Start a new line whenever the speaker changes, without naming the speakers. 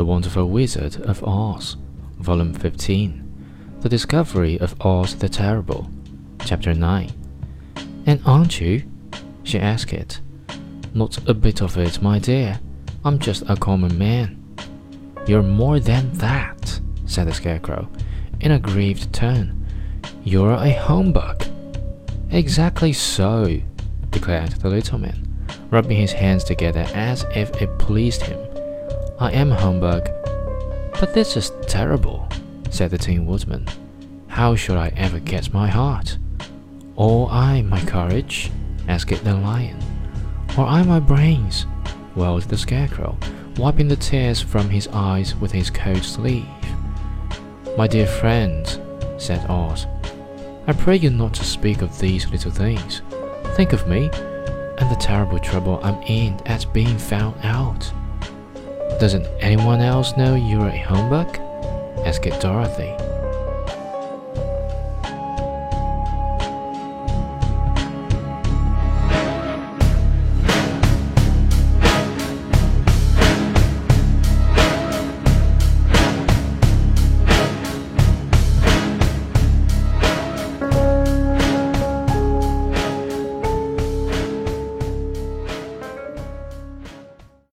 The Wonderful Wizard of Oz, Volume 15, The Discovery of Oz the Terrible, Chapter 9. And aren't you? she asked it. Not a bit of it, my dear. I'm just a common man. You're more than that, said the Scarecrow, in a grieved tone. You're a humbug. Exactly so, declared the little man, rubbing his hands together as if it pleased him. I am a humbug. But this is terrible, said the Tin Woodman. How should I ever get my heart? Or I my courage? asked the lion. Or I my brains? wailed the scarecrow, wiping the tears from his eyes with his coat sleeve. My dear friend, said Oz, I pray you not to speak of these little things. Think of me and the terrible trouble I'm in at being found out. Doesn't anyone else know you're a humbug? asked Dorothy.